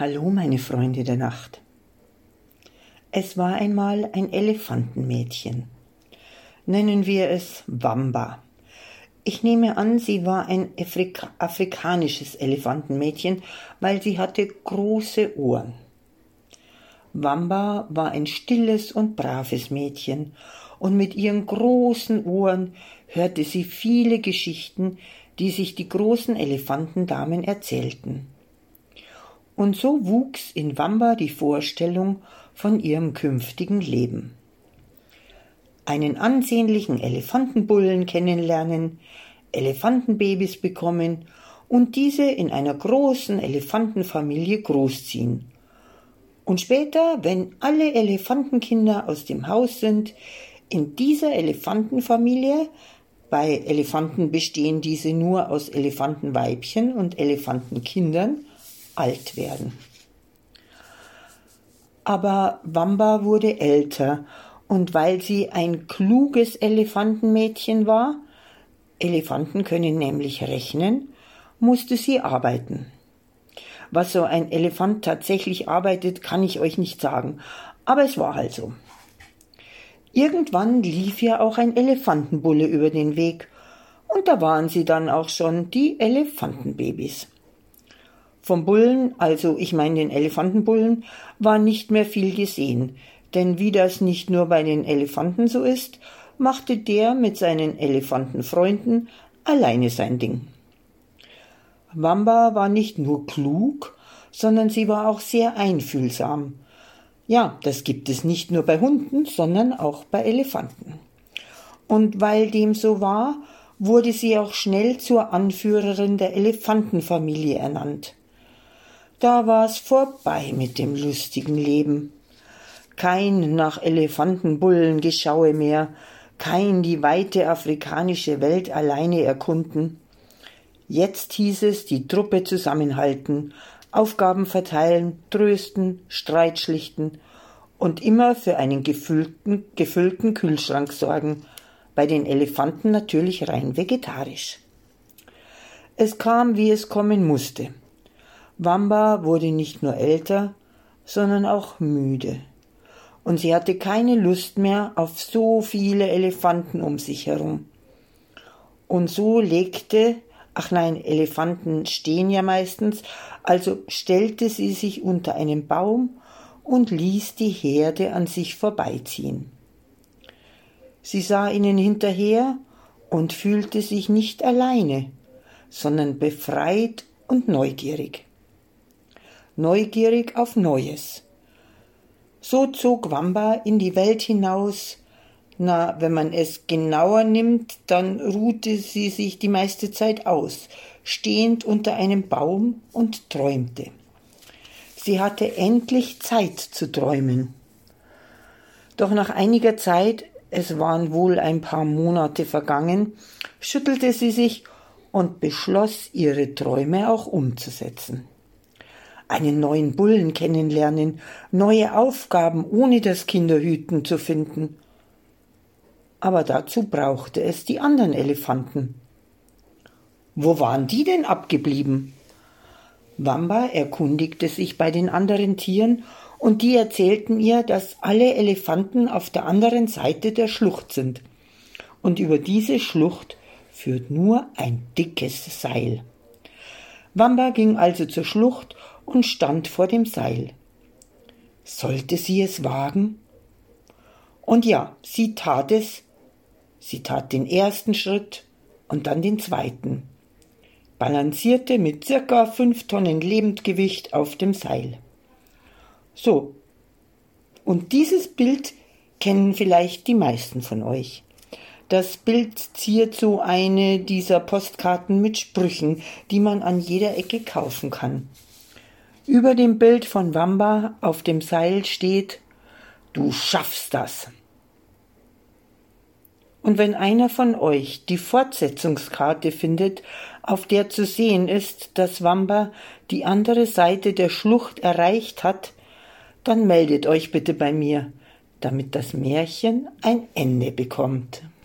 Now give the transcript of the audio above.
Hallo, meine Freunde der Nacht. Es war einmal ein Elefantenmädchen. Nennen wir es Wamba. Ich nehme an, sie war ein Afrika afrikanisches Elefantenmädchen, weil sie hatte große Ohren. Wamba war ein stilles und braves Mädchen, und mit ihren großen Ohren hörte sie viele Geschichten, die sich die großen Elefantendamen erzählten und so wuchs in Wamba die Vorstellung von ihrem künftigen Leben. Einen ansehnlichen Elefantenbullen kennenlernen, Elefantenbabys bekommen und diese in einer großen Elefantenfamilie großziehen. Und später, wenn alle Elefantenkinder aus dem Haus sind, in dieser Elefantenfamilie, bei Elefanten bestehen diese nur aus Elefantenweibchen und Elefantenkindern, alt werden. Aber Wamba wurde älter, und weil sie ein kluges Elefantenmädchen war, Elefanten können nämlich rechnen, musste sie arbeiten. Was so ein Elefant tatsächlich arbeitet, kann ich euch nicht sagen, aber es war halt so. Irgendwann lief ja auch ein Elefantenbulle über den Weg, und da waren sie dann auch schon die Elefantenbabys. Vom Bullen, also ich meine den Elefantenbullen, war nicht mehr viel gesehen, denn wie das nicht nur bei den Elefanten so ist, machte der mit seinen Elefantenfreunden alleine sein Ding. Wamba war nicht nur klug, sondern sie war auch sehr einfühlsam. Ja, das gibt es nicht nur bei Hunden, sondern auch bei Elefanten. Und weil dem so war, wurde sie auch schnell zur Anführerin der Elefantenfamilie ernannt. Da war's vorbei mit dem lustigen Leben. Kein nach Elefantenbullen geschaue mehr, kein die weite afrikanische Welt alleine erkunden. Jetzt hieß es die Truppe zusammenhalten, Aufgaben verteilen, trösten, Streit schlichten und immer für einen gefüllten, gefüllten Kühlschrank sorgen, bei den Elefanten natürlich rein vegetarisch. Es kam, wie es kommen musste. Wamba wurde nicht nur älter, sondern auch müde. Und sie hatte keine Lust mehr auf so viele Elefanten um sich herum. Und so legte, ach nein, Elefanten stehen ja meistens, also stellte sie sich unter einen Baum und ließ die Herde an sich vorbeiziehen. Sie sah ihnen hinterher und fühlte sich nicht alleine, sondern befreit und neugierig neugierig auf Neues. So zog Wamba in die Welt hinaus. Na, wenn man es genauer nimmt, dann ruhte sie sich die meiste Zeit aus, stehend unter einem Baum und träumte. Sie hatte endlich Zeit zu träumen. Doch nach einiger Zeit, es waren wohl ein paar Monate vergangen, schüttelte sie sich und beschloss, ihre Träume auch umzusetzen einen neuen Bullen kennenlernen, neue Aufgaben ohne das Kinderhüten zu finden. Aber dazu brauchte es die anderen Elefanten. Wo waren die denn abgeblieben? Wamba erkundigte sich bei den anderen Tieren, und die erzählten ihr, dass alle Elefanten auf der anderen Seite der Schlucht sind. Und über diese Schlucht führt nur ein dickes Seil. Wamba ging also zur Schlucht und stand vor dem Seil. Sollte sie es wagen? Und ja, sie tat es. Sie tat den ersten Schritt und dann den zweiten, balancierte mit circa fünf Tonnen Lebendgewicht auf dem Seil. So, und dieses Bild kennen vielleicht die meisten von euch. Das Bild ziert so eine dieser Postkarten mit Sprüchen, die man an jeder Ecke kaufen kann. Über dem Bild von Wamba auf dem Seil steht Du schaffst das. Und wenn einer von euch die Fortsetzungskarte findet, auf der zu sehen ist, dass Wamba die andere Seite der Schlucht erreicht hat, dann meldet euch bitte bei mir, damit das Märchen ein Ende bekommt.